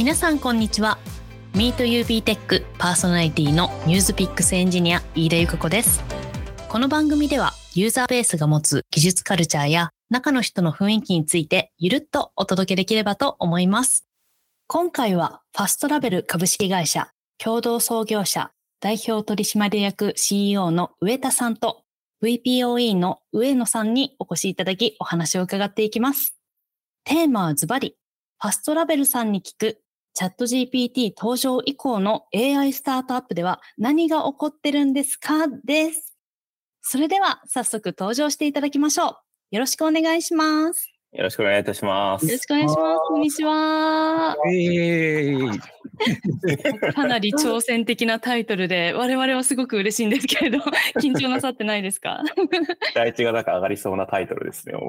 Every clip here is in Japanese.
皆さんこんにちは。MeetUB テックパーソナリティのニュースピックスエンジニア飯田由香子です。この番組ではユーザベースが持つ技術カルチャーや中の人の雰囲気についてゆるっとお届けできればと思います。今回は FastLabel 株式会社共同創業者代表取締役 CEO の上田さんと VPoE の上野さんにお越しいただきお話を伺っていきます。テーマはズバリ、ファストラベルさんに聞くチャット GPT 登場以降の AI スタートアップでは何が起こってるんですか？です。それでは早速登場していただきましょう。よろしくお願いします。よろしくお願いいたします。よろしくお願いします。こんにちは。えー、かなり挑戦的なタイトルで、我々はすごく嬉しいんですけれど、緊張なさってないですか？第一がなんか上がりそうなタイトルですね。頑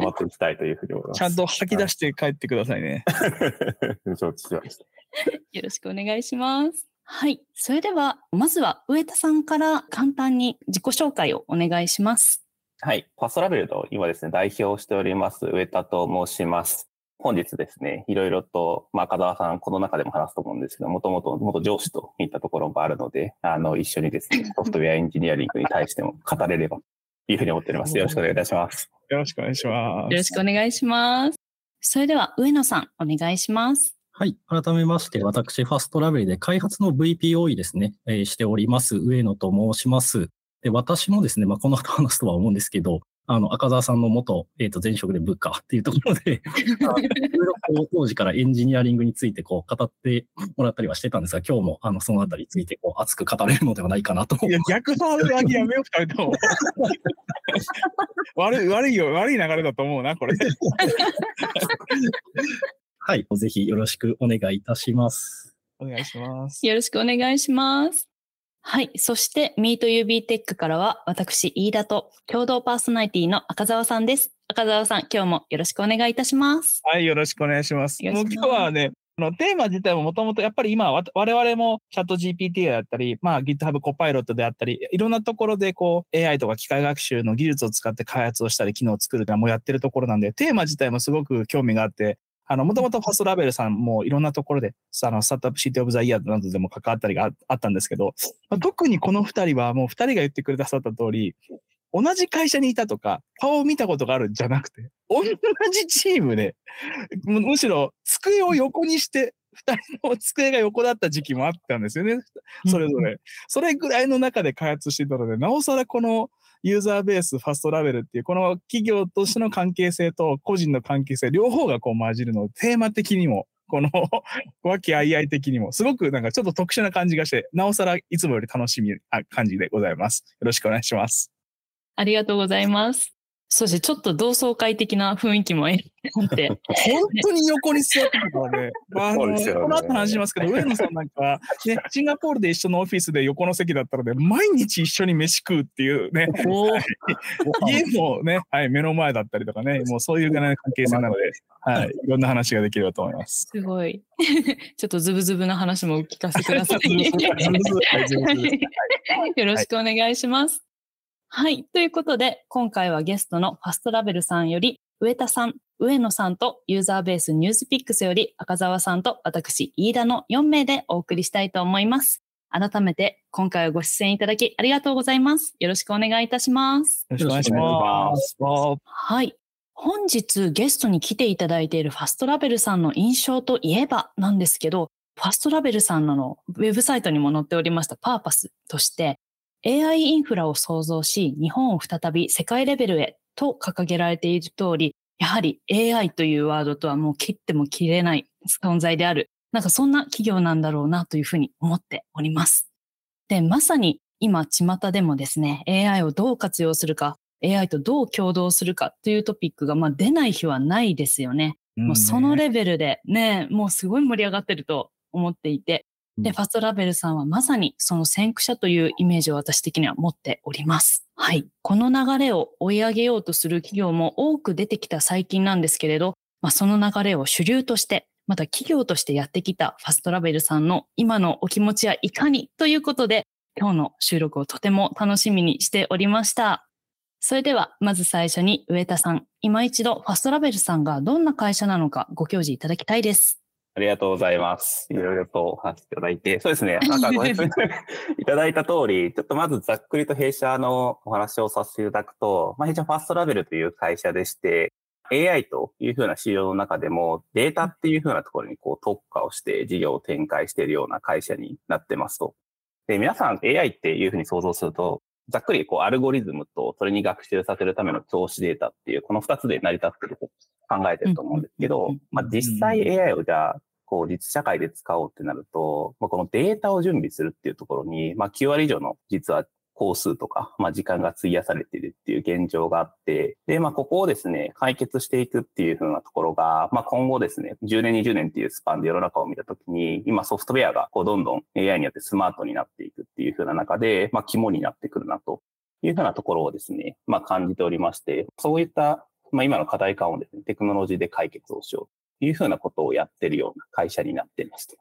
張っていきたいというふうに思います。ちゃんと吐き出して帰ってくださいね。承知しました。よろしくお願いします。はい。それでは、まずは上田さんから簡単に自己紹介をお願いします。はい。ファストラベルの今ですね、代表をしております、上田と申します。本日ですね、いろいろと、まあ、赤澤さん、この中でも話すと思うんですけど、もともと元上司といったところもあるので、あの、一緒にですね、ソフトウェアエンジニアリングに対しても語れればというふうに思っております。よろしくお願いいたします。よろしくお願いします。よろしくお願いします。それでは、上野さん、お願いします。はい。改めまして、私、ファストラベルで開発の VPOE ですね、えー、しております、上野と申します。で、私もですね、まあ、この後話すとは思うんですけど、あの、赤澤さんの元、えっ、ー、と、前職で部下っていうところで、いろいろ当時からエンジニアリングについてこう、語ってもらったりはしてたんですが、今日も、あの、そのあたりについて、こう、熱く語れるのではないかなと。いや、逆の上げやめよう、二人とも。悪い、悪いよ、悪い流れだと思うな、これ。はい。ぜひよろしくお願いいたします。お願いします。よろしくお願いします。はい。そして、ミート UB テックからは、私、飯田と共同パーソナリティの赤澤さんです。赤澤さん、今日もよろしくお願いいたします。はい、よろしくお願いします。もう今日はね、のテーマ自体ももともとやっぱり今我々もチャット GPT であったり、まあ GitHub コパイロットであったり、いろんなところでこう AI とか機械学習の技術を使って開発をしたり機能を作るのもやってるところなんで、テーマ自体もすごく興味があって、あの、もともとファストラベルさんもいろんなところで、あの、スタートアップシティオブザイヤーなどでも関わったりがあったんですけど、まあ、特にこの二人はもう二人が言ってくれたさった通り、同じ会社にいたとか、顔を見たことがあるんじゃなくて、同じチームで、むしろ机を横にして、二人の机が横だった時期もあったんですよね。それぞれ。それぐらいの中で開発してたので、なおさらこのユーザーベース、ファストラベルっていう、この企業としての関係性と個人の関係性、両方がこう混じるので、テーマ的にも、この 和気あいあい的にも、すごくなんかちょっと特殊な感じがして、なおさらいつもより楽しみな感じでございます。よろしくお願いします。ありがとうございます。そしてちょっと同窓会的な雰囲気もあって。本当に横に座ってたからね。まあ、あの、ね、この後話しますけど、上野さんなんか、ね、シンガポールで一緒のオフィスで横の席だったので、毎日一緒に飯食うっていうね。家もね、はい、目の前だったりとかね、もうそういう関係性なので、はい、いろんな話ができればと思います。すごい。ちょっとズブズブな話も聞かせてください。よろしくお願いします。はい。ということで、今回はゲストのファストラベルさんより、上田さん、上野さんとユーザーベースニュースピックスより赤澤さんと私、飯田の4名でお送りしたいと思います。改めて、今回はご出演いただきありがとうございます。よろしくお願いいたします。よろしくお願いします。はい。本日ゲストに来ていただいているファストラベルさんの印象といえばなんですけど、ファストラベルさんのウェブサイトにも載っておりましたパーパスとして、AI インフラを創造し、日本を再び世界レベルへと掲げられている通り、やはり AI というワードとはもう切っても切れない存在である。なんかそんな企業なんだろうなというふうに思っております。で、まさに今、巷でもですね、AI をどう活用するか、AI とどう共同するかというトピックが、まあ、出ない日はないですよね。もうそのレベルでね、もうすごい盛り上がってると思っていて、で、ファストラベルさんはまさにその先駆者というイメージを私的には持っております。はい。この流れを追い上げようとする企業も多く出てきた最近なんですけれど、まあ、その流れを主流として、また企業としてやってきたファストラベルさんの今のお気持ちはいかにということで、今日の収録をとても楽しみにしておりました。それでは、まず最初に上田さん、今一度ファストラベルさんがどんな会社なのかご教示いただきたいです。ありがとうございます。いろいろとお話しいただいて。そうですね。なんかご説明 いただいた通り、ちょっとまずざっくりと弊社のお話をさせていただくと、まあ、弊社ファーストラベルという会社でして、AI というふうな市場の中でもデータっていうふうなところにこう特化をして事業を展開しているような会社になってますと。で、皆さん AI っていうふうに想像すると、ざっくりこうアルゴリズムとそれに学習させるための教師データっていうこの二つで成り立っていると考えてると思うんですけど、まあ実際 AI をじゃあこう実社会で使おうってなると、まあ、このデータを準備するっていうところに、まあ9割以上の実は工数とか、まあ時間が費やされているっていう現状があって、で、まあここをですね、解決していくっていう風なところが、まあ今後ですね、10年、20年っていうスパンで世の中を見たときに、今ソフトウェアがこうどんどん AI によってスマートになっていくっていう風な中で、まあ肝になってくるなという風なところをですね、まあ感じておりまして、そういった、まあ今の課題感をですね、テクノロジーで解決をしようという風なことをやってるような会社になっていますと。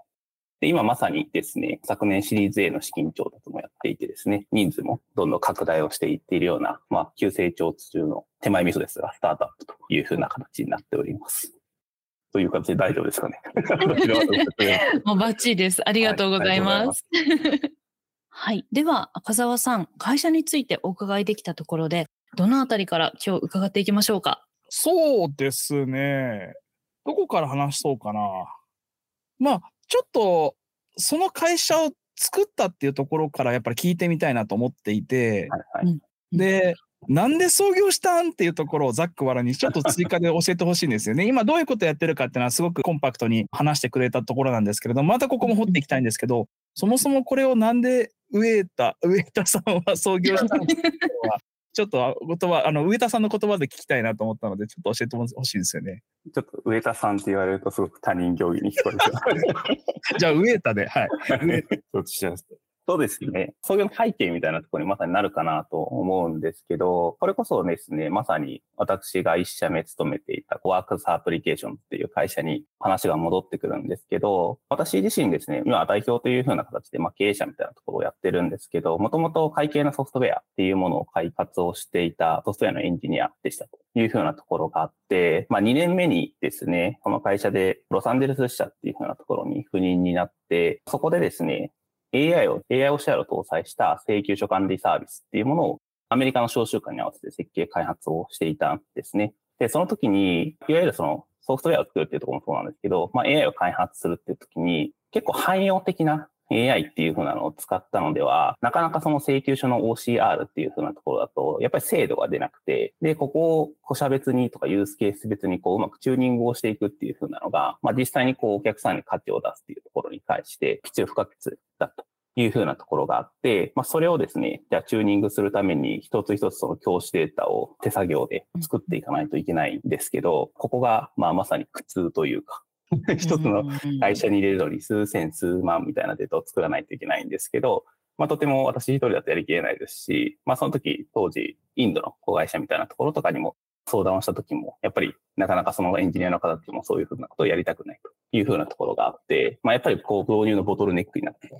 で、今まさにですね、昨年シリーズ A の資金調達もやっていてですね、人数もどんどん拡大をしていっているような、まあ、急成長中の手前味噌ですが、スタートアップというふうな形になっております。という形で大丈夫ですかね。もうバッチリです。ありがとうございます。はい。では、赤澤さん、会社についてお伺いできたところで、どのあたりから今日伺っていきましょうか？そうですね。どこから話そうかな。まあ、ちょっと、その会社を作ったっていうところからやっぱり聞いてみたいなと思っていて、はいはい。で、なんで創業したんっていうところをざっくばらにちょっと追加で教えてほしいんですよね。今どういうことやってるかっていうのはすごくコンパクトに話してくれたところなんですけれども、またここも掘っていきたいんですけど、そもそもこれをなんで植田、植田さんは創業したのかっていうのは、ちょっと言葉、あの、植田さんの言葉で聞きたいなと思ったので、ちょっと教えてほしいんですよね。ちょっと上田さんって言われるとすごく他人行儀に聞こえてしまう。じゃあ、植田で、はい。どっそうですね。創業の背景みたいなところにまさになるかなと思うんですけど、これこそですね、まさに私が一社目勤めていたワークスアプリケーションっていう会社に話が戻ってくるんですけど、私自身ですね、今代表というふうな形で、まあ、経営者みたいなところをやってるんですけど、もともと会計のソフトウェアっていうものを開発をしていたソフトウェアのエンジニアでしたというふうなところがあって、まあ、2年目にですね、この会社でロサンゼルス支社っていうふうなところに赴任になって、そこでですね、AI を、AI オシャルを搭載した請求書管理サービスっていうものをアメリカの招集官に合わせて設計開発をしていたんですね。で、その時に、いわゆるそのソフトウェアを作るっていうところもそうなんですけど、まあ、AI を開発するっていう時に、結構汎用的な AI っていう風なのを使ったのでは、なかなかその請求書の OCR っていう風なところだと、やっぱり精度が出なくて、で、ここを個社別にとかユースケース別にこううまくチューニングをしていくっていう風なのが、まあ実際にこうお客さんに価値を出すっていうところに対して必要不可欠だと。いうふうなところがあって、まあ、それをですね、じゃあチューニングするために一つ一つその教師データを手作業で作っていかないといけないんですけど、ここがまあまさに苦痛というか、一つの会社に入れるのに数千数万みたいなデータを作らないといけないんですけど、まあ、とても私一人だとやりきれないですし、まあ、その時、当時、インドの子会社みたいなところとかにも相談をした時も、やっぱりなかなかそのエンジニアの方たちもそういうふうなことをやりたくないというふうなところがあって、まあ、やっぱりこう導入のボトルネックになってい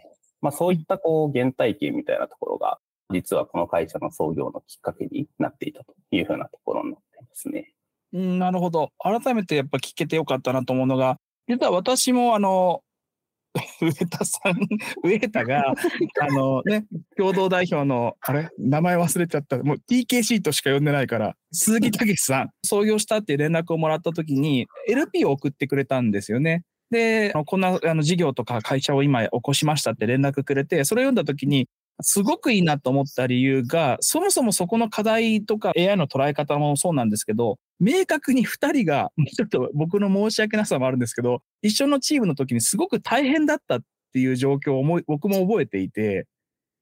まあ、そういったこう原体験みたいなところが、実はこの会社の創業のきっかけになっていたというふうなところになっていますね。うん、なるほど。改めてやっぱ聞けてよかったなと思うのが、実は私もあの、上田さん、上田が、あのね、共同代表の、あれ？名前忘れちゃった。もう TKC としか呼んでないから、鈴木武さん、創業したって連絡をもらった時に、LP を送ってくれたんですよね。で、こんなあの事業とか会社を今起こしましたって連絡くれて、それを読んだ時に、すごくいいなと思った理由が、そもそもそこの課題とか AI の捉え方もそうなんですけど、明確に2人が、ちょっと僕の申し訳なさもあるんですけど、一緒のチームの時にすごく大変だったっていう状況を思い僕も覚えていて、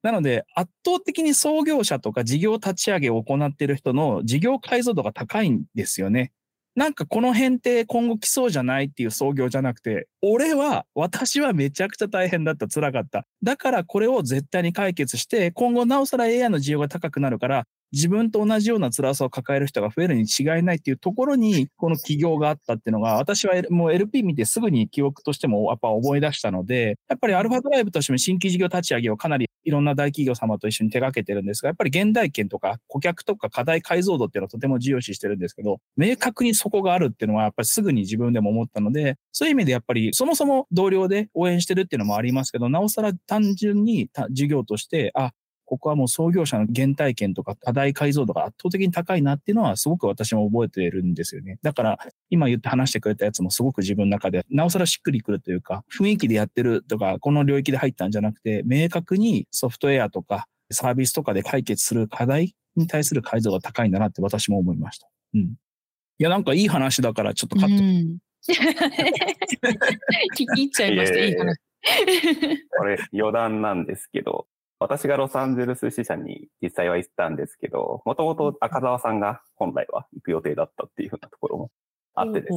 なので圧倒的に創業者とか事業立ち上げを行っている人の事業解像度が高いんですよね。なんかこの辺って今後来そうじゃないっていう創業じゃなくて、俺は、私はめちゃくちゃ大変だった、辛かった。だからこれを絶対に解決して、今後なおさら AI の需要が高くなるから、自分と同じような辛さを抱える人が増えるに違いないっていうところに、この起業があったっていうのが、私はもう LP 見てすぐに記憶としてもやっぱ思い出したので、やっぱりアルファドライブとしても新規事業立ち上げをかなりいろんな大企業様と一緒に手掛けてるんですが、やっぱり現代圏とか顧客とか課題解像度っていうのはとても重要視してるんですけど、明確にそこがあるっていうのはやっぱりすぐに自分でも思ったので、そういう意味でやっぱりそもそも同僚で応援してるっていうのもありますけど、なおさら単純に事業として、あ、ここはもう創業者の原体験とか課題解像度が圧倒的に高いなっていうのはすごく私も覚えているんですよね。だから今言って話してくれたやつもすごく自分の中でなおさらしっくりくるというか、雰囲気でやってるとか、この領域で入ったんじゃなくて、明確にソフトウェアとかサービスとかで解決する課題に対する解像が高いんだなって私も思いました。うん。いや、なんかいい話だからちょっとカット。うん、聞き入っちゃいました、いい話。これ余談なんですけど、私がロサンゼルス支社に実際は行ったんですけど、もともと赤澤さんが本来は行く予定だったっていうふうなところもあってで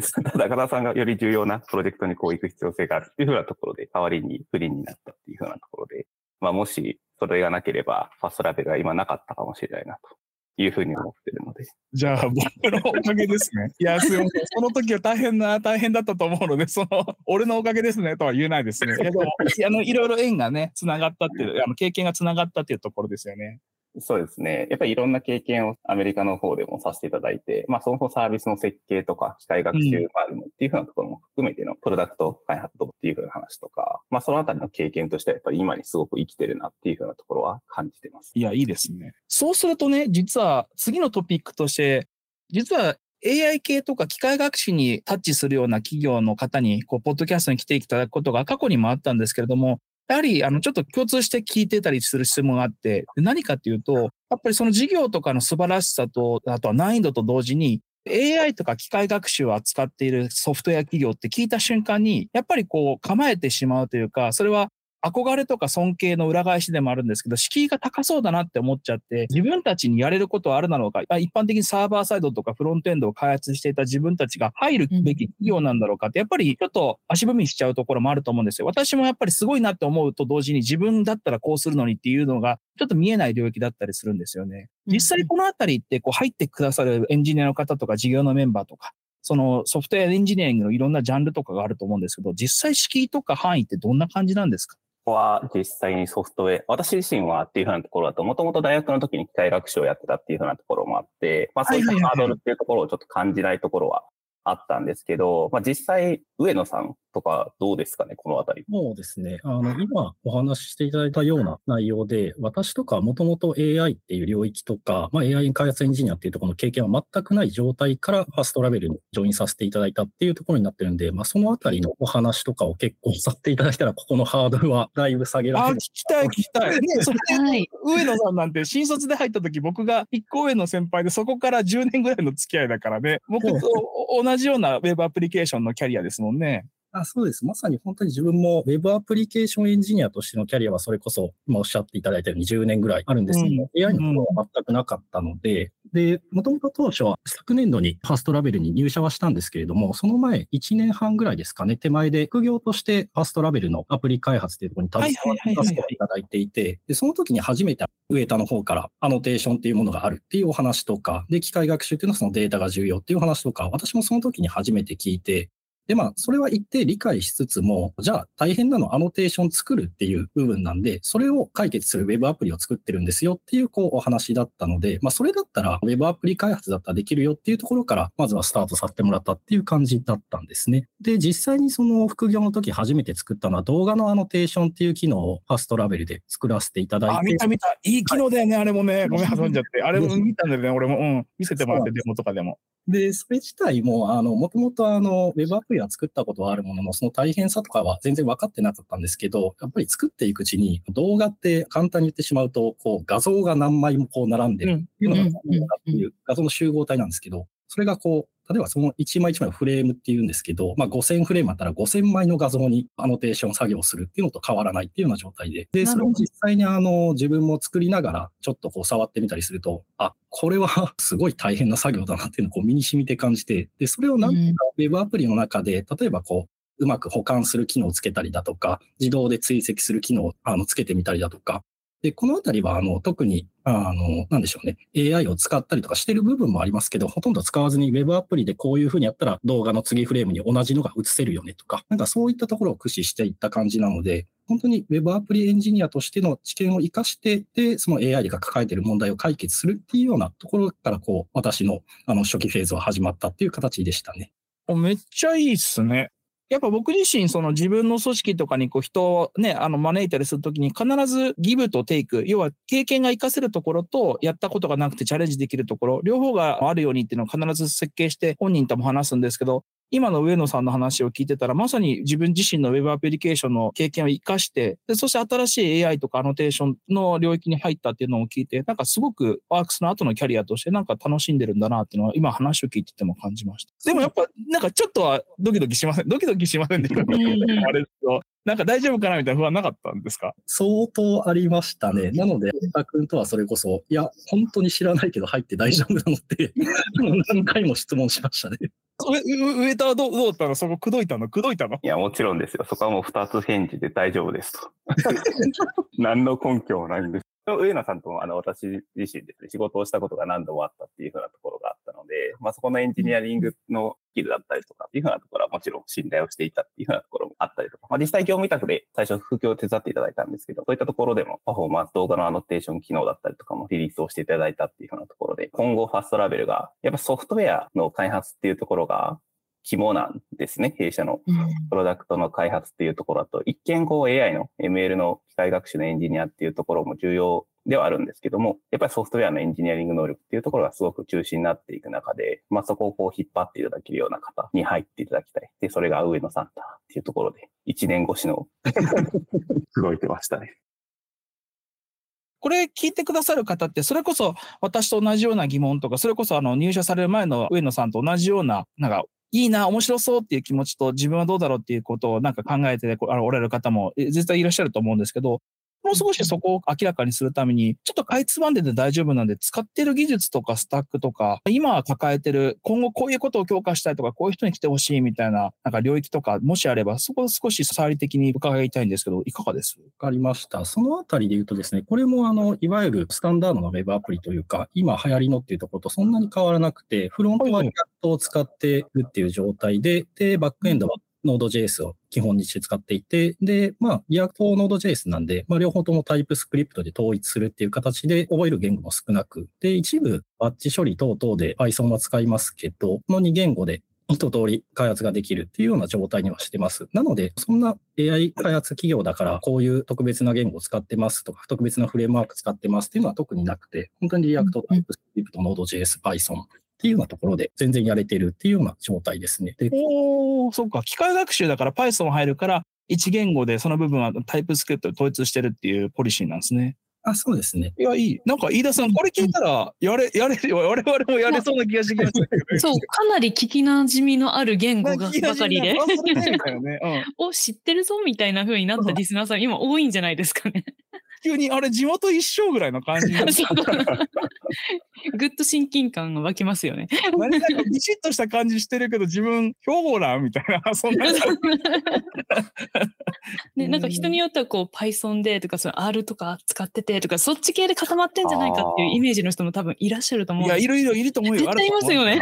すね。ただ赤澤さんがより重要なプロジェクトにこう行く必要性があるっていうふうなところで、代わりに不倫になったっていうふうなところで、まあもしそれがなければ、ファーストラベルは今なかったかもしれないなというふうに思ってるので。じゃあ、僕のおかげですね。いや、すいません。その時は大変な、大変だったと思うので、その、俺のおかげですねとは言えないですね。けど、あの、いろいろ縁がね、つながったっていう、あの、経験がつながったっていうところですよね。そうですね。やっぱりいろんな経験をアメリカの方でもさせていただいて、まあそのサービスの設計とか機械学習があるっていうふうなところも含めてのプロダクト開発とっていうふうな話とか、まあそのあたりの経験としてはやっぱり今にすごく生きてるなっていうふうなところは感じてます。いや、いいですね。そうするとね、実は次のトピックとして、実は AI 系とか機械学習にタッチするような企業の方に、こう、ポッドキャストに来ていただくことが過去にもあったんですけれども、やはり、あの、ちょっと共通して聞いてたりする質問があって、何かっていうと、やっぱりその事業とかの素晴らしさと、あとは難易度と同時に、AI とか機械学習を扱っているソフトウェア企業って聞いた瞬間に、やっぱりこう構えてしまうというか、それは憧れとか尊敬の裏返しでもあるんですけど、敷居が高そうだなって思っちゃって、自分たちにやれることはあるなのか、一般的にサーバーサイドとかフロントエンドを開発していた自分たちが入るべき企業なんだろうかって、やっぱりちょっと足踏みしちゃうところもあると思うんですよ。私もやっぱりすごいなって思うと同時に自分だったらこうするのにっていうのが、ちょっと見えない領域だったりするんですよね。実際このあたりってこう入ってくださるエンジニアの方とか事業のメンバーとか、そのソフトウェアエンジニアリングのいろんなジャンルとかがあると思うんですけど、実際敷居とか範囲ってどんな感じなんですか？こは実際にソフトウェア、私自身はっていうふうなところだと、もともと大学の時に機械学習をやってたっていうふうなところもあって、まあそういったハードルっていうところをちょっと感じないところはあったんですけど、まあ実際、上野さんとかどうですかね、このあたり。そうですね。あの、今お話ししていただいたような内容で、私とかもともと AI っていう領域とか、まあ、AI 開発エンジニアっていうところの経験は全くない状態からファーストラベルにジョインさせていただいたっていうところになってるんで、まあ、そのあたりのお話とかを結構させていただいたら、ここのハードルはだいぶ下げられる。あ、聞きたい、聞きたい。ね、そ上野さんなんて新卒で入った時、僕が1個上の先輩で、そこから10年ぐらいの付き合いだからね、僕と同じ同じようなウェブアプリケーションのキャリアですもんね。あそうです。まさに本当に自分も Web アプリケーションエンジニアとしてのキャリアはそれこそ今おっしゃっていただいたように10年ぐらいあるんですけども、うん、AI のことは全くなかったので、で、もともと当初は昨年度にファーストラベルに入社はしたんですけれども、その前1年半ぐらいですかね、手前で副業としてファーストラベルのアプリ開発というところに携わらせていただいていて、で、その時に初めてウエタの方からアノテーションっていうものがあるっていうお話とか、で、機械学習っていうのはそのデータが重要っていうお話とか、私もその時に初めて聞いて、で、まあ、それは一定理解しつつも、じゃあ大変なのアノテーション作るっていう部分なんで、それを解決する Web アプリを作ってるんですよっていう、こう、お話だったので、まあ、それだったら Web アプリ開発だったらできるよっていうところから、まずはスタートさせてもらったっていう感じだったんですね。で、実際にその副業の時初めて作ったのは動画のアノテーションっていう機能をファストラベルで作らせていただいて。あ、見た見た。いい機能だよね、はい、あれもね。ごめん、挟んじゃって。あれも見たんだよね、俺も。うん。見せてもらって、デモとかでも。で、それ自体も、あの、もともとあの、ウェブアプリは作ったことはあるものの、その大変さとかは全然分かってなかったんですけど、やっぱり作っていくうちに、動画って簡単に言ってしまうと、こう、画像が何枚もこう並んでるっていうのが、っていう画像の集合体なんですけど、それがこう、例えばその1枚1枚をフレームっていうんですけど、まあ、5000フレームあったら5000枚の画像にアノテーション作業するっていうのと変わらないっていうような状態で、で、それを実際にあの自分も作りながらちょっとこう触ってみたりすると、あ、これは すごい大変な作業だなっていうのをこう身に染みて感じて、で、それをなんとか Web アプリの中で、例えばこう、うまく保管する機能をつけたりだとか、自動で追跡する機能をあのつけてみたりだとか、で、このあたりは、あの、特に、あの、なんでしょうね、AI を使ったりとかしてる部分もありますけど、ほとんど使わずに Web アプリでこういうふうにやったら動画の次フレームに同じのが映せるよねとか、なんかそういったところを駆使していった感じなので、本当に Web アプリエンジニアとしての知見を活かして、で、その AI が抱えている問題を解決するっていうようなところから、こう、私のあの初期フェーズは始まったっていう形でしたね。めっちゃいいっすね。やっぱ僕自身、その自分の組織とかにこう人をね、あの招いたりするときに必ずギブとテイク、要は経験が活かせるところとやったことがなくてチャレンジできるところ、両方があるようにっていうのを必ず設計して本人とも話すんですけど、今の上野さんの話を聞いてたら、まさに自分自身の Web アプリケーションの経験を活かして、でそして新しい AI とかアノテーションの領域に入ったっていうのを聞いて、なんかすごくワークスの後のキャリアとしてなんか楽しんでるんだなっていうのは今話を聞いてても感じました。でもやっぱなんかちょっとはドキドキしません？ドキドキしませんでした？あれですよ。なんか大丈夫かなみたいな不安なかったんですか？相当ありましたね。なので、田君とはそれこそ、いや、本当に知らないけど入って大丈夫なので、何回も質問しましたね。上田はどうどうだったの？そこ、口説いたの？口説いたの？いや、もちろんですよ。そこはもう二つ返事で大丈夫ですと。何の根拠もないんです。上野さんともあの私自身ですね、仕事をしたことが何度もあったっていうふうなところがあったので、まあそこのエンジニアリングのスキルだったりとかっていうふうなところはもちろん信頼をしていたっていうふうなところもあったりとか、まあ実際業務委託で最初副業を手伝っていただいたんですけど、そういったところでもパフォーマンス動画のアノテーション機能だったりとかもリリースをしていただいたっていうふうなところで、今後ファストラベルがやっぱソフトウェアの開発っていうところが肝なんですね。弊社のプロダクトの開発っていうところだと、一見こう AI の ML の機械学習のエンジニアっていうところも重要ではあるんですけども、やっぱりソフトウェアのエンジニアリング能力っていうところがすごく中心になっていく中で、まあそこをこう引っ張っていただけるような方に入っていただきたい。で、それが上野さんだっていうところで、一年越しの 動いてましたね。これ聞いてくださる方って、それこそ私と同じような疑問とか、それこそあの入社される前の上野さんと同じような、なんかいいな、面白そうっていう気持ちと自分はどうだろうっていうことをなんか考えておられる方も絶対いらっしゃると思うんですけど、もう少しそこを明らかにするために、ちょっとかいつまんでて大丈夫なんで、使ってる技術とかスタックとか、今抱えてる、今後こういうことを強化したいとか、こういう人に来てほしいみたいな、なんか領域とか、もしあれば、そこを少し触り的に伺いたいんですけど、いかがです？わかりました。そのあたりで言うとですね、これもあの、いわゆるスタンダードな Web アプリというか、今流行りのっていうところとそんなに変わらなくて、フロントは React を使ってるっていう状態で、で、バックエンドは Node.js を基本にして使っていて、で、まあ、 React Node.js なんで、まあ、両方とも TypeScript で統一するっていう形で覚える言語も少なく、で、一部バッチ処理等々で Python は使いますけど、この2言語で一通り開発ができるっていうような状態にはしてます。なので、そんな AI 開発企業だから、こういう特別な言語を使ってますとか、特別なフレームワーク使ってますっていうのは特になくて、本当に React、TypeScript、Node.js、Python っていうようなところで全然やれてるっていうような状態ですね。おお、そっか。機械学習だから Python 入るから、一言語でその部分はタイプスクリプト統一してるっていうポリシーなんですね。あ、そうですね。いや、いい。なんか、飯田さん、これ聞いたら、やれ、やれ、我々もやれそうな気がしてきました そう、かなり聞き馴染みのある言語がばかりで。お、知ってるぞみたいな風になったリスナーさん、今多いんじゃないですかね。急に、あれ、地元一緒ぐらいの感じ ぐっと親近感が湧きますよね。何かビシッとした感じしてるけど、自分、兵庫なみたいな、そんな。ね、なんか人によってはこう Python でとかその R とか使っててとかそっち系で固まってんじゃないかっていうイメージの人も多分いらっしゃると思ういやいろいろいると思うよ。絶対いますよね。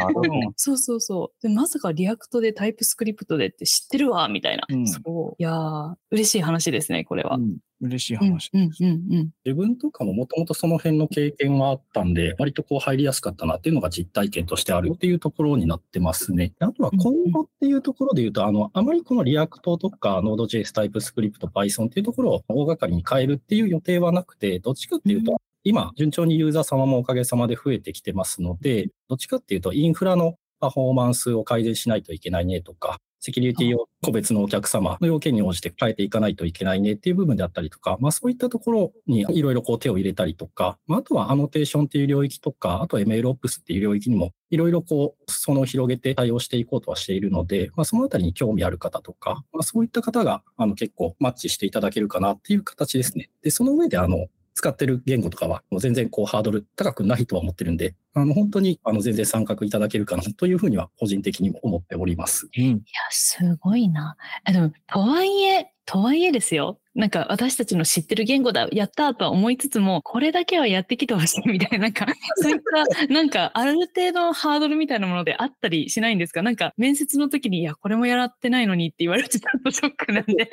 そうそうそう。でまさか React で TypeScript でって知ってるわみたいな、うん、そう。いや嬉しい話ですねこれは、うん嬉しい話、うんうんうん。自分とかももともとその辺の経験はあったんで、割とこう入りやすかったなっていうのが実体験としてあるっていうところになってますね。あとは今後っていうところで言うと、あの、あまりこの React とか Node.js、TypeScript、Python っていうところを大掛かりに変えるっていう予定はなくて、どっちかっていうと、今、順調にユーザー様もおかげさまで増えてきてますので、どっちかっていうと、インフラのパフォーマンスを改善しないといけないねとか、セキュリティを個別のお客様の要件に応じて変えていかないといけないねっていう部分であったりとか、まあそういったところにいろいろこう手を入れたりとか、まああとはアノテーションっていう領域とか、あとは MLOps っていう領域にもいろいろこう、その広げて対応していこうとはしているので、まあそのあたりに興味ある方とか、まあそういった方があの結構マッチしていただけるかなっていう形ですね。で、その上であの、使ってる言語とかは、全然こうハードル高くないとは思ってるんで、あの本当にあの全然参画いただけるかなというふうには個人的にも思っております。うん、いや、すごいな。でも、とはいえ、とはいえですよ。なんか私たちの知ってる言語だ、やったとは思いつつも、これだけはやってきてほしいみたいな、なんか、そういった、なんかある程度ハードルみたいなものであったりしないんですか？なんか面接の時に、いや、これもやらってないのにって言われてちょっとショックなんで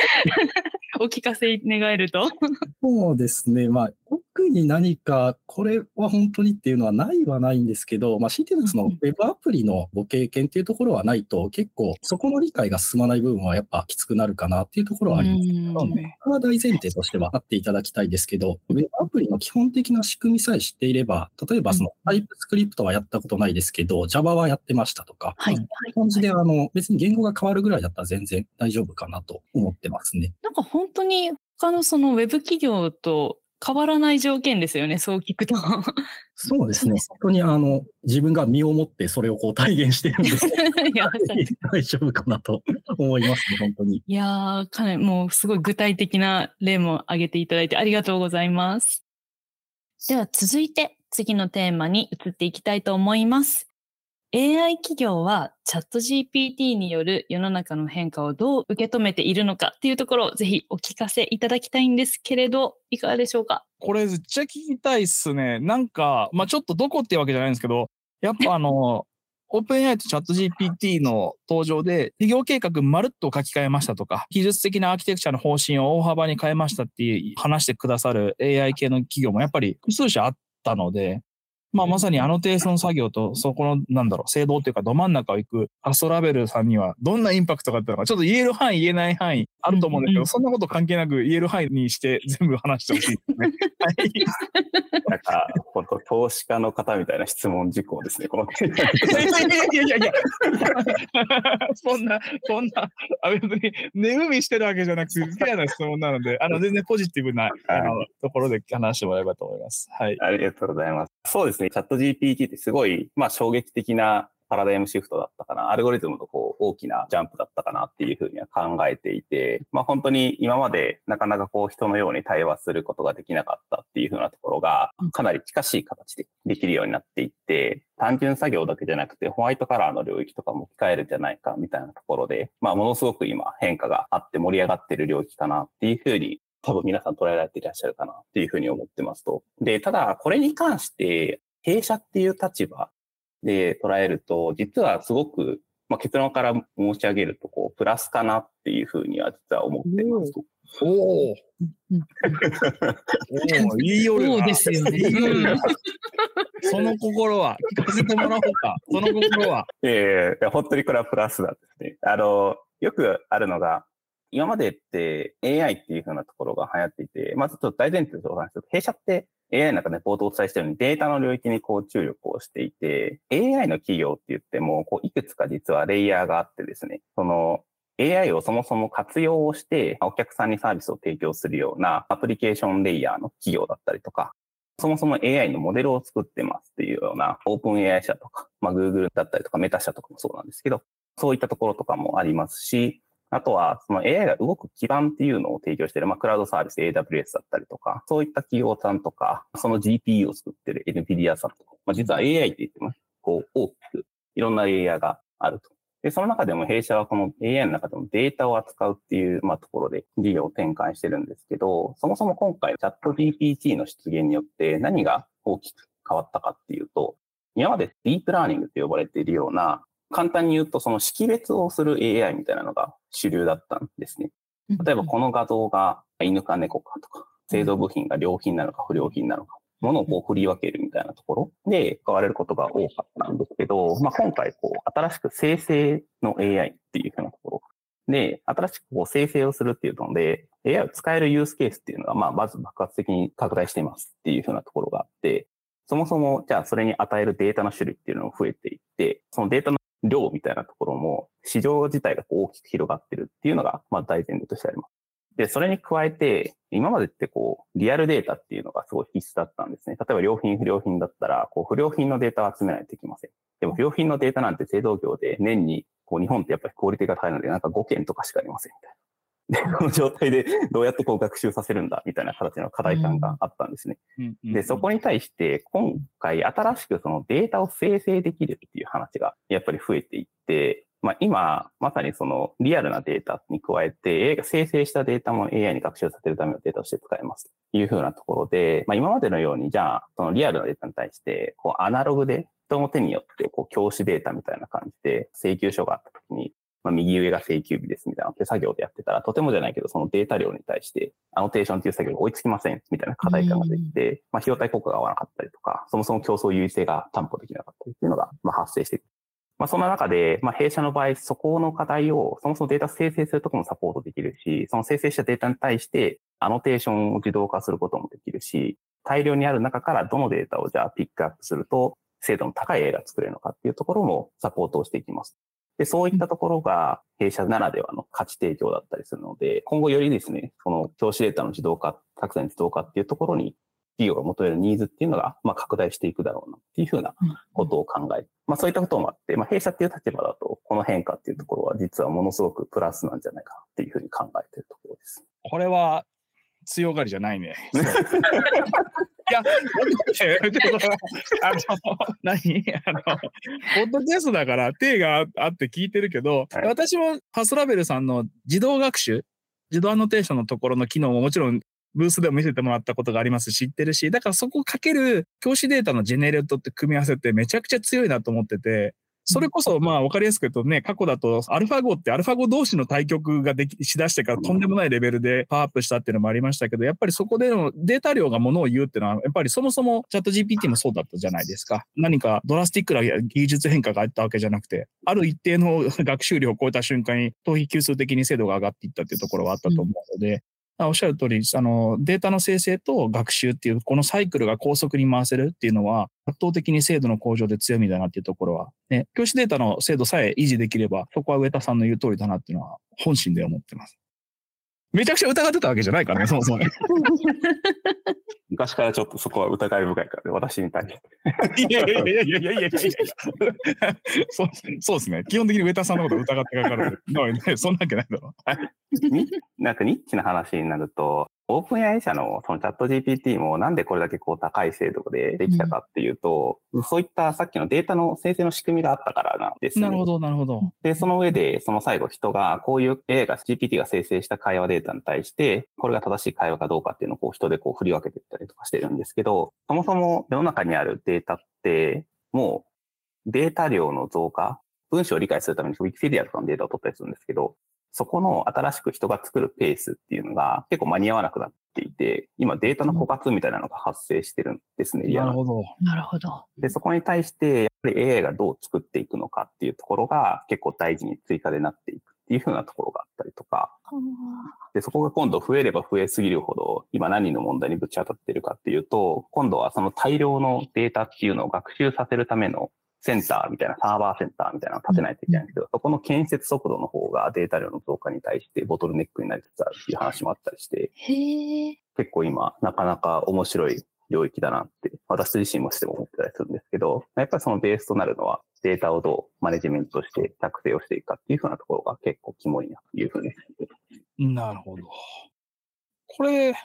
お聞かせ願えると。そうですね。まあ、特に何か、これは本当にっていうのはないはないんですけど、まあ、c t スのウェブアプリのご経験っていうところはないと、結構そこの理解が進まない部分はやっぱきつくなるかなっていうところはあります。これは大前提としてはあっていただきたいですけど、ウェブアプリの基本的な仕組みさえ知っていれば、例えばそのタイプスクリプトはやったことないですけど、Java はやってましたとか、はい。感じで、あの、別に言語が変わるぐらいだったら全然大丈夫かなと思ってますね。なんか本当に他のそのウェブ企業と変わらない条件ですよね、そう聞くと。そうですね。本当にあの、自分が身をもってそれをこう体現してるんです 大丈夫かなと 思いますね、本当に。いやー、かなりもうすごい具体的な例も挙げていただいてありがとうございます。では続いて次のテーマに移っていきたいと思います。AI 企業はチャット GPT による世の中の変化をどう受け止めているのかっていうところをぜひお聞かせいただきたいんですけれど、いかがでしょうか？これめっちゃ聞きたいっすね。なんか、まあちょっとどこっていうわけじゃないんですけど、やっぱ あの、オープン AI とチャット GPT の登場で、企業計画まるっと書き換えましたとか、技術的なアーキテクチャの方針を大幅に変えましたって話してくださる AI 系の企業もやっぱり複数社あったので、まあ、まさにアノテーション作業と、そこの、なんだろう、制度っていうか、ど真ん中を行くアストラベルさんには、どんなインパクトがあったのか、ちょっと言える範囲、言えない範囲あると思うんだけど、そんなこと関係なく言える範囲にして全部話してほしいですね。はい。なんか、本当投資家の方みたいな質問事項ですね、この。いやいやいやいやそんな、そんな、あ別に、寝踏みしてるわけじゃなくて、フェアな質問なので、あの、全然ポジティブな、あの、ところで話してもらえばと思います。はい。ありがとうございます。そうですね。チャット GPT ってすごい、まあ衝撃的なパラダイムシフトだったかな、アルゴリズムのこう大きなジャンプだったかなっていうふうには考えていて、まあ本当に今までなかなかこう人のように対話することができなかったっていうふうなところがかなり近しい形でできるようになっていって、単純作業だけじゃなくてホワイトカラーの領域とかも使えるんじゃないかみたいなところで、まあものすごく今変化があって盛り上がってる領域かなっていうふうに多分皆さん捉えられていらっしゃるかなっていうふうに思ってますと。で、ただこれに関して弊社っていう立場で捉えると、実はすごく、まあ、結論から申し上げると、こう、プラスかなっていうふうには実は思ってます。おお。おお、いいよそうですよね。その心は、聞かせてもらおうか。その心は。ええー、本当にこれはプラスなんですね。あの、よくあるのが、今までって AI っていうふうなところが流行っていて、まずちょっと大前提でお話しすると、弊社って AI の中でポートをお伝えしたようにデータの領域にこう注力をしていて、AI の企業って言っても、こういくつか実はレイヤーがあってですね、その AI をそもそも活用をして、お客さんにサービスを提供するようなアプリケーションレイヤーの企業だったりとか、そもそも AI のモデルを作ってますっていうようなオープン AI 社とか、まあ Google だったりとかメタ社とかもそうなんですけど、そういったところとかもありますし、あとは、その AI が動く基盤っていうのを提供している、まあ、クラウドサービス AWS だったりとか、そういった企業さんとか、その GPU を作ってる NVIDIA さんとか、まあ、実は AI って言っても、こう、大きくいろんなレイヤーがあると。で、その中でも弊社はこの AI の中でもデータを扱うっていう、まあ、ところで事業を展開してるんですけど、そもそも今回チャット GPT の出現によって何が大きく変わったかっていうと、今までディープラーニングと呼ばれているような簡単に言うと、その識別をする AI みたいなのが主流だったんですね。例えばこの画像が犬か猫かとか、製造部品が良品なのか不良品なのか、ものをこう振り分けるみたいなところで使われることが多かったんですけど、まあ、今回こう新しく生成の AI っていうふうなところで、新しくこう生成をするっていうので、AI を使えるユースケースっていうのが、まあ、まず爆発的に拡大していますっていうふうなところがあって、そもそも、じゃあそれに与えるデータの種類っていうのが増えていって、そのデータの量みたいなところも、市場自体が大きく広がってるっていうのが、まあ大前提としてあります。で、それに加えて、今までってこう、リアルデータっていうのがすごい必須だったんですね。例えば良品、不良品だったら、こう、不良品のデータを集めないといけません。でも不良品のデータなんて製造業で年に、こう、日本ってやっぱりクオリティが高いので、なんか5件とかしかありませんみたいな。で、この状態でどうやってこう学習させるんだみたいな形の課題感があったんですね。で、そこに対して今回新しくそのデータを生成できるっていう話がやっぱり増えていって、まあ、今、まさにそのリアルなデータに加えて、AI が生成したデータも AI に学習させるためのデータとして使えますというふうなところで、まあ、今までのように、じゃあ、そのリアルなデータに対して、こう、アナログで人の手によって、こう、教師データみたいな感じで請求書があったときに、まあ、右上が請求日ですみたいな手作業でやってたら、とてもじゃないけど、そのデータ量に対して、アノテーションという作業が追いつきませんみたいな課題感ができて、まあ、費用対効果が合わなかったりとか、そもそも競争優位性が担保できなかったりっていうのが、まあ、発生してまあ、そんな中で、まあ、弊社の場合、そこの課題を、そもそもデータ生成するところもサポートできるし、その生成したデータに対して、アノテーションを自動化することもできるし、大量にある中からどのデータをじゃあピックアップすると、精度の高い絵が作れるのかっていうところもサポートをしていきます。で、そういったところが弊社ならではの価値提供だったりするので、今後よりですね、この教師データの自動化、作戦自動化っていうところに企業が求めるニーズっていうのが、まあ、拡大していくだろうなっていうふうなことを考え、まあ、そういったこともあって、まあ、弊社っていう立場だと、この変化っていうところは実はものすごくプラスなんじゃないかなっていうふうに考えているところです。これは強がりじゃないね。いや、あの、何あの、ポッドキャストだから手があって聞いてるけど、はい、私もパスラベルさんの自動学習、自動アノテーションのところの機能ももちろんブースでも見せてもらったことがあります知ってるし、だからそこをかける教師データのジェネレートって組み合わせてめちゃくちゃ強いなと思ってて、それこそ、まあ、わかりやすく言うとね、過去だと、アルファ5ってアルファ5同士の対局ができ、しだしてからとんでもないレベルでパワーアップしたっていうのもありましたけど、やっぱりそこでのデータ量がものを言うっていうのは、やっぱりそもそもチャット GPT もそうだったじゃないですか。何かドラスティックな技術変化があったわけじゃなくて、ある一定の 学習量を超えた瞬間に、逃避級数的に精度が上がっていったっていうところはあったと思うので、おっしゃる通り、あの、データの生成と学習っていう、このサイクルが高速に回せるっていうのは、圧倒的に精度の向上で強みだなっていうところは、ね、教師データの精度さえ維持できれば、そこは上田さんの言う通りだなっていうのは、本心で思ってます。めちゃくちゃ疑ってたわけじゃないからね、そもそもね。昔からちょっとそこは疑い深いからね、私に対して。いやいやいやいやいやいやいやそうそうですね。基本的に上田さんのこと疑ってかかる。そんなわけないだろ。なんかニッチな話になると、オープン AI 社のそのチャット GPT もなんでこれだけこう高い精度でできたかっていうと、うん、そういったさっきのデータの生成の仕組みがあったからなんですね。なるほど、なるほど。で、その上で、その最後人がこういう AI が GPT が生成した会話データに対して、これが正しい会話かどうかっていうのをこう人でこう振り分けていったりとかしてるんですけど、そもそも世の中にあるデータって、もうデータ量の増加、文章を理解するために Wikipedia とかのデータを取ったりするんですけど、そこの新しく人が作るペースっていうのが結構間に合わなくなっていて、今データの枯渇みたいなのが発生してるんですね、なるほど。なるほど。で、そこに対して、やっぱり AI がどう作っていくのかっていうところが結構大事に追加でなっていくっていうふうなところがあったりとか、で、そこが今度増えれば増えすぎるほど、今何の問題にぶち当たってるかっていうと、今度はその大量のデータっていうのを学習させるためのセンターみたいな、サーバーセンターみたいなのを立てないといけないんですけど、そこの建設速度の方がデータ量の増加に対してボトルネックになりつつあるっていう話もあったりして、結構今、なかなか面白い領域だなって、私自身もしても思ってたりするんですけど、やっぱりそのベースとなるのは、データをどうマネジメントして作成をしていくかっていうふうなところが結構肝になというふうに。なるほど。これ、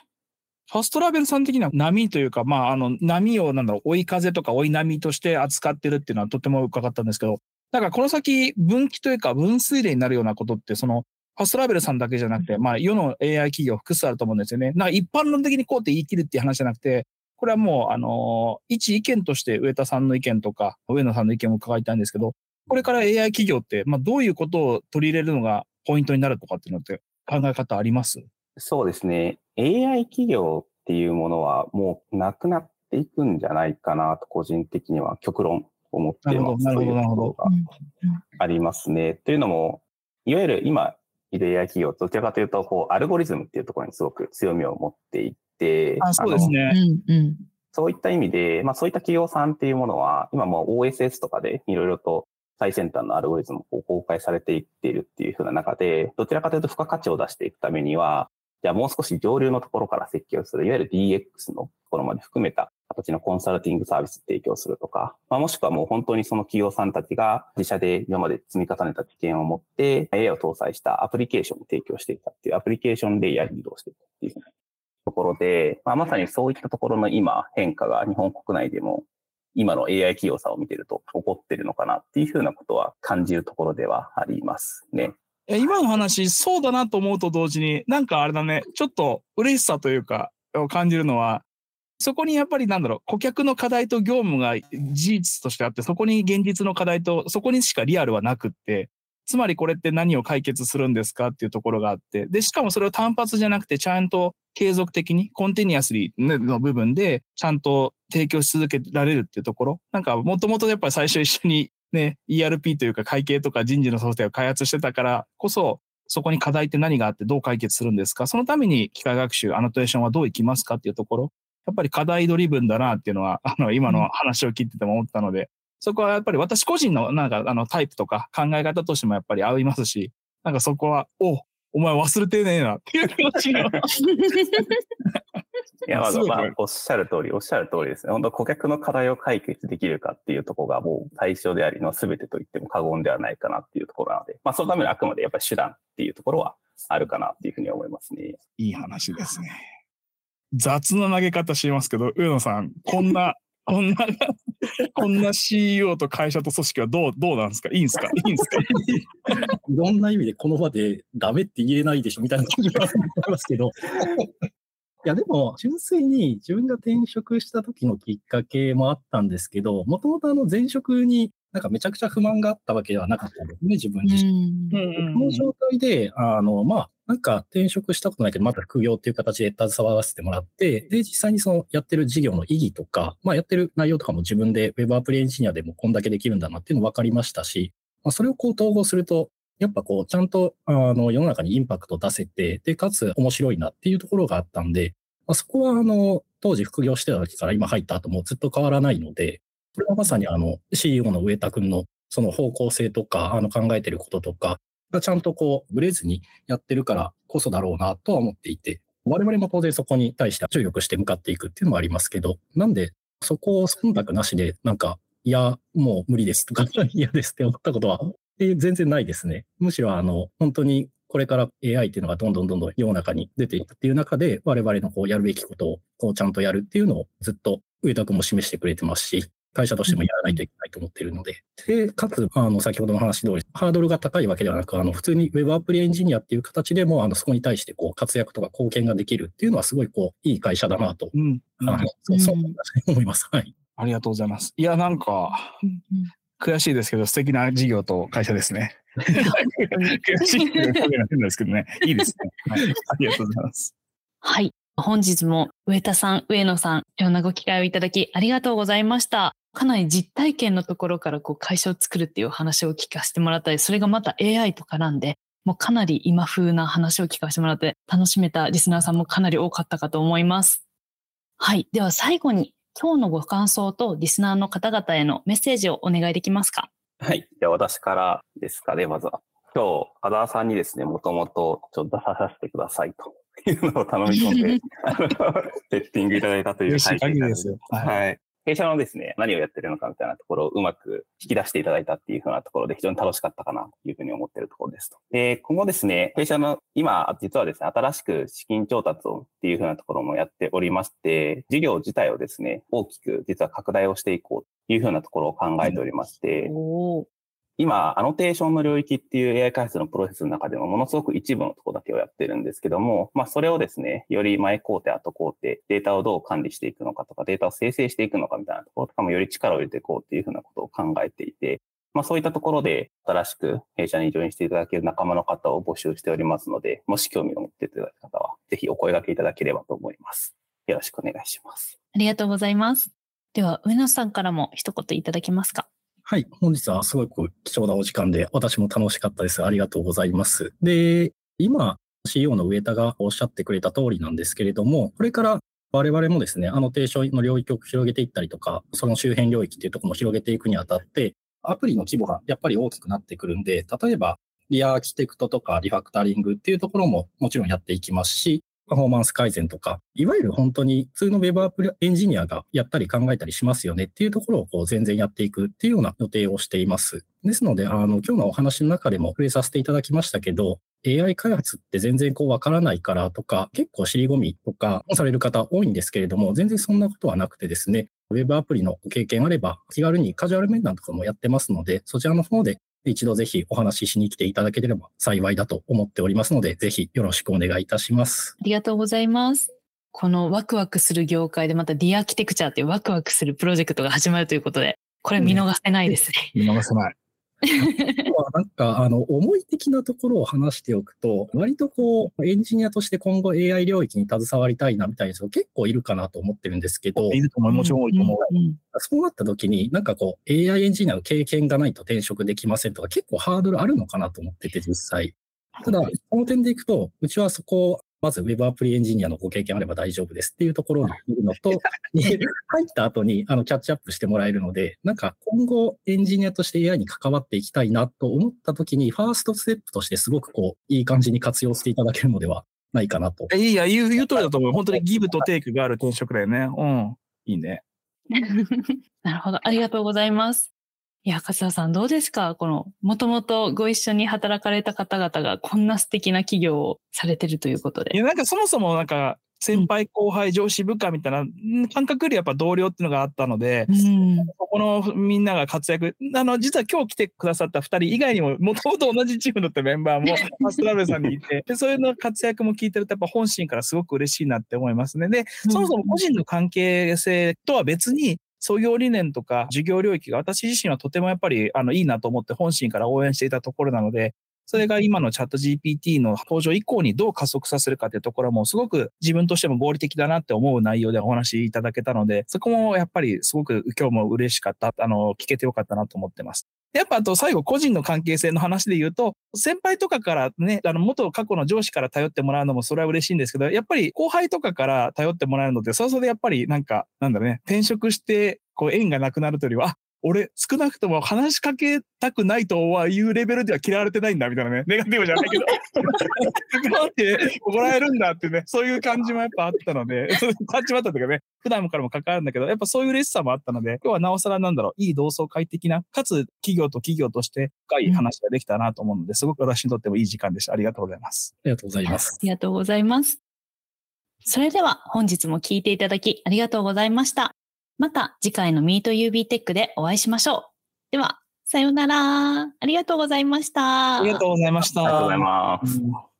ファストラベルさん的には波というか、まあ、あの、波を、なんだろう、追い風とか追い波として扱ってるっていうのはとても伺ったんですけど、だかこの先、分岐というか、分水嶺になるようなことって、その、ファストラベルさんだけじゃなくて、まあ、世の AI 企業複数あると思うんですよね。なんか一般論的にこうって言い切るっていう話じゃなくて、これはもう、あの、一意見として上田さんの意見とか、上野さんの意見を伺いたいんですけど、これから AI 企業って、まあ、どういうことを取り入れるのがポイントになるとかっていうのって考え方あります？そうですね。AI 企業っていうものはもうなくなっていくんじゃないかなと、個人的には極論思ってます。なるほど、なるほど。ありますね。というのも、いわゆる今いる AI 企業、どちらかというと、こう、アルゴリズムっていうところにすごく強みを持っていて、あそうですね。そういった意味で、まあそういった企業さんっていうものは、今も OSS とかでいろいろと最先端のアルゴリズムを公開されていっているっていうふうな中で、どちらかというと付加価値を出していくためには、じゃあもう少し上流のところから設計をする、いわゆる DX のところまで含めた形のコンサルティングサービス提供するとか、まあ、もしくはもう本当にその企業さんたちが自社で今まで積み重ねた知見を持って AI を搭載したアプリケーションを提供していたっていうアプリケーションレイヤーに移動していくっていうところで、まあ、まさにそういったところの今変化が日本国内でも今の AI 企業さんを見てると起こってるのかなっていうふうなことは感じるところではありますね。今の話、そうだなと思うと同時に、なんかあれだね、ちょっと嬉しさというか、を感じるのは、そこにやっぱりなんだろう、顧客の課題と業務が事実としてあって、そこに現実の課題と、そこにしかリアルはなくって、つまりこれって何を解決するんですかっていうところがあって、で、しかもそれを単発じゃなくて、ちゃんと継続的に、コンティニアスリーの部分で、ちゃんと提供し続けられるっていうところ。なんか、もともとやっぱり最初一緒にね、ERP というか会計とか人事のソフトウェアを開発してたからこそ、そこに課題って何があってどう解決するんですか？そのために機械学習、アノテーションはどういきますかっていうところ。やっぱり課題ドリブンだなっていうのは、あの、今の話を聞いてても思ったので、そこはやっぱり私個人のなんかあのタイプとか考え方としてもやっぱり合いますし、なんかそこは、おお前忘れてねえなっていう気持ちが。いや、まあ、まあ、おっしゃる通り、おっしゃる通りですね。本当顧客の課題を解決できるかっていうところがもう対象でありの全てと言っても過言ではないかなっていうところなので、まあ、そのためにあくまでやっぱり手段っていうところはあるかなっていうふうに思いますね。いい話ですね。雑な投げ方しますけど、上野さん、こんな、こんな、こんな CEO と会社と組織はどう、どうなんですか？いいんですか？いいんですか？いろんな意味でこの場でダメって言えないでしょみたいな感じがありますけど、いや、でも、純粋に自分が転職した時のきっかけもあったんですけど、もともとあの前職になんかめちゃくちゃ不満があったわけではなかったんですね、自分自身。この状態で、あの、まあ、なんか転職したことないけど、また副業っていう形で携わらせてもらって、で、実際にそのやってる事業の意義とか、まあやってる内容とかも自分で Web アプリエンジニアでもこんだけできるんだなっていうの分かりましたし、まあ、それをこう統合すると、やっぱこう、ちゃんと、あの、世の中にインパクト出せて、で、かつ面白いなっていうところがあったんで、まあ、そこは、あの、当時副業してた時から今入った後もずっと変わらないので、これはまさにあの、CEO の上田君のその方向性とか、あの、考えてることとか、がちゃんとこう、ブレずにやってるからこそだろうなとは思っていて、我々も当然そこに対して注力して向かっていくっていうのもありますけど、なんで、そこを忖度なしで、なんか、いや、もう無理ですとか、嫌ですって思ったことは、え全然ないですね。むしろ、あの、本当にこれから AI っていうのがどんどんどんどん世の中に出ていくっていう中で、我々のこうやるべきことをこうちゃんとやるっていうのをずっと上田君も示してくれてますし、会社としてもやらないといけないと思っているので、で、かつ、あの、先ほどの話通り、ハードルが高いわけではなく、あの、普通に Web アプリエンジニアっていう形でも、あの、そこに対して、こう、活躍とか貢献ができるっていうのは、すごい、こう、いい会社だなと、うん、あの、そう、そう思います。はい。ありがとうございます。いや、なんか、悔しいですけど、素敵な事業と会社ですね。悔しいっていうんですけどね。いいですね。はい。ありがとうございます。はい。本日も上田さん、上野さん、いろんなご機会をいただきありがとうございました。かなり実体験のところからこう会社を作るっていう話を聞かせてもらったり、それがまた AI と絡んで、もうかなり今風な話を聞かせてもらって楽しめたリスナーさんもかなり多かったかと思います。はい。では最後に今日のご感想とリスナーの方々へのメッセージをお願いできますか？はい。じゃあ私からですかね、まずは。今日、和田さんにですね、もともとちょっと出させてくださいというのを頼み込んで、セッティングいただいたという背景ですよ。はい。弊社のですね、何をやってるのかみたいなところをうまく引き出していただいたっていうふうなところで非常に楽しかったかなというふうに思ってるところですと。で、今後ですね、弊社の今、実はですね、新しく資金調達をっていうふうなところもやっておりまして、事業自体をですね、大きく実は拡大をしていこうというふうなところを考えておりまして、今、アノテーションの領域っていう AI 開発のプロセスの中でもものすごく一部のところだけをやってるんですけども、まあそれをですね、より前工程、後工程、データをどう管理していくのかとか、データを生成していくのかみたいなところとかもより力を入れていこうっていうふうなことを考えていて、まあそういったところで新しく弊社にジョインしていただける仲間の方を募集しておりますので、もし興味を持っていただく方は、ぜひお声掛けいただければと思います。よろしくお願いします。ありがとうございます。では、上野さんからも一言いただけますか？はい。本日はすごく貴重なお時間で、私も楽しかったです。ありがとうございます。で、今、CEO の上田がおっしゃってくれた通りなんですけれども、これから我々もですね、アノテーションの領域を広げていったりとか、その周辺領域っていうところも広げていくにあたって、アプリの規模がやっぱり大きくなってくるんで、例えば、リアーキテクトとかリファクタリングっていうところももちろんやっていきますし、パフォーマンス改善とか、いわゆる本当に普通の Web アプリエンジニアがやったり考えたりしますよねっていうところをこう全然やっていくっていうような予定をしています。ですので、あの、今日のお話の中でも触れさせていただきましたけど、AI 開発って全然こうわからないからとか、結構尻込みとかされる方多いんですけれども、全然そんなことはなくてですね、ウェブアプリの経験あれば、気軽にカジュアル面談とかもやってますので、そちらの方で一度ぜひお話ししに来ていただければ幸いだと思っておりますので、ぜひよろしくお願いいたします。ありがとうございます。このワクワクする業界でまたディアキテクチャーというワクワクするプロジェクトが始まるということで、これ見逃せないですね。見逃せない。なんか、あの、思い的なところを話しておくと、割とこう、エンジニアとして今後 AI 領域に携わりたいなみたいな人結構いるかなと思ってるんですけど。いると思う。もちろん多いと思う。そうなった時に、なんかこう、AI エンジニアの経験がないと転職できませんとか、結構ハードルあるのかなと思ってて、実際。ただ、この点でいくと、うちはそこをまず Web アプリエンジニアのご経験あれば大丈夫ですっていうところ にいるのと、入った後にあのキャッチアップしてもらえるので、なんか今後エンジニアとして AI に関わっていきたいなと思った時に、ファーストステップとしてすごくこう、いい感じに活用していただけるのではないかなと。いいや、言う、言う通りだと思う。本当にギブとテイクがある転職だよね。うん。いいね。なるほど。ありがとうございます。いや、勝田さんどうですか？この、もともとご一緒に働かれた方々がこんな素敵な企業をされてるということで。いや、なんかそもそもなんか、先輩後輩上司部下みたいな感覚よりやっぱ同僚っていうのがあったので、うん、そこのみんなが活躍、あの、実は今日来てくださった2人以外にも、もともと同じチームだったメンバーも、ファストラベルさんにいて、で、そういうの活躍も聞いてると、やっぱ本心からすごく嬉しいなって思いますね。で、そもそも個人の関係性とは別に、創業理念とか授業領域が私自身はとてもやっぱりあのいいなと思って本心から応援していたところなので、それが今のチャット GPT の登場以降にどう加速させるかというところもすごく自分としても合理的だなって思う内容でお話しいただけたので、そこもやっぱりすごく今日も嬉しかった、あの、聞けてよかったなと思ってます。やっぱあと最後個人の関係性の話で言うと、先輩とかからね、あの元過去の上司から頼ってもらうのもそれは嬉しいんですけど、やっぱり後輩とかから頼ってもらえるのって、そろそろやっぱりなんか、なんだろうね、転職してこう縁がなくなるというよりは、俺、少なくとも話しかけたくないとはいうレベルでは嫌われてないんだ、みたいなね。ネガティブじゃないけど。関って怒られるんだってね、そういう感じもやっぱあったので、感じもあったというかね、普段からも関わるんだけど、やっぱそういう嬉しさもあったので、今日はなおさらなんだろう、いい同窓会的な、かつ企業と企業として深い話ができたなと思うので、すごく私にとってもいい時間でした。ありがとうございます。ありがとうございます。ありがとうございます。それでは本日も聞いていただきありがとうございました。また次回の MeetUB テックでお会いしましょう。では、さようなら。ありがとうございました。ありがとうございました。ありがとうございます。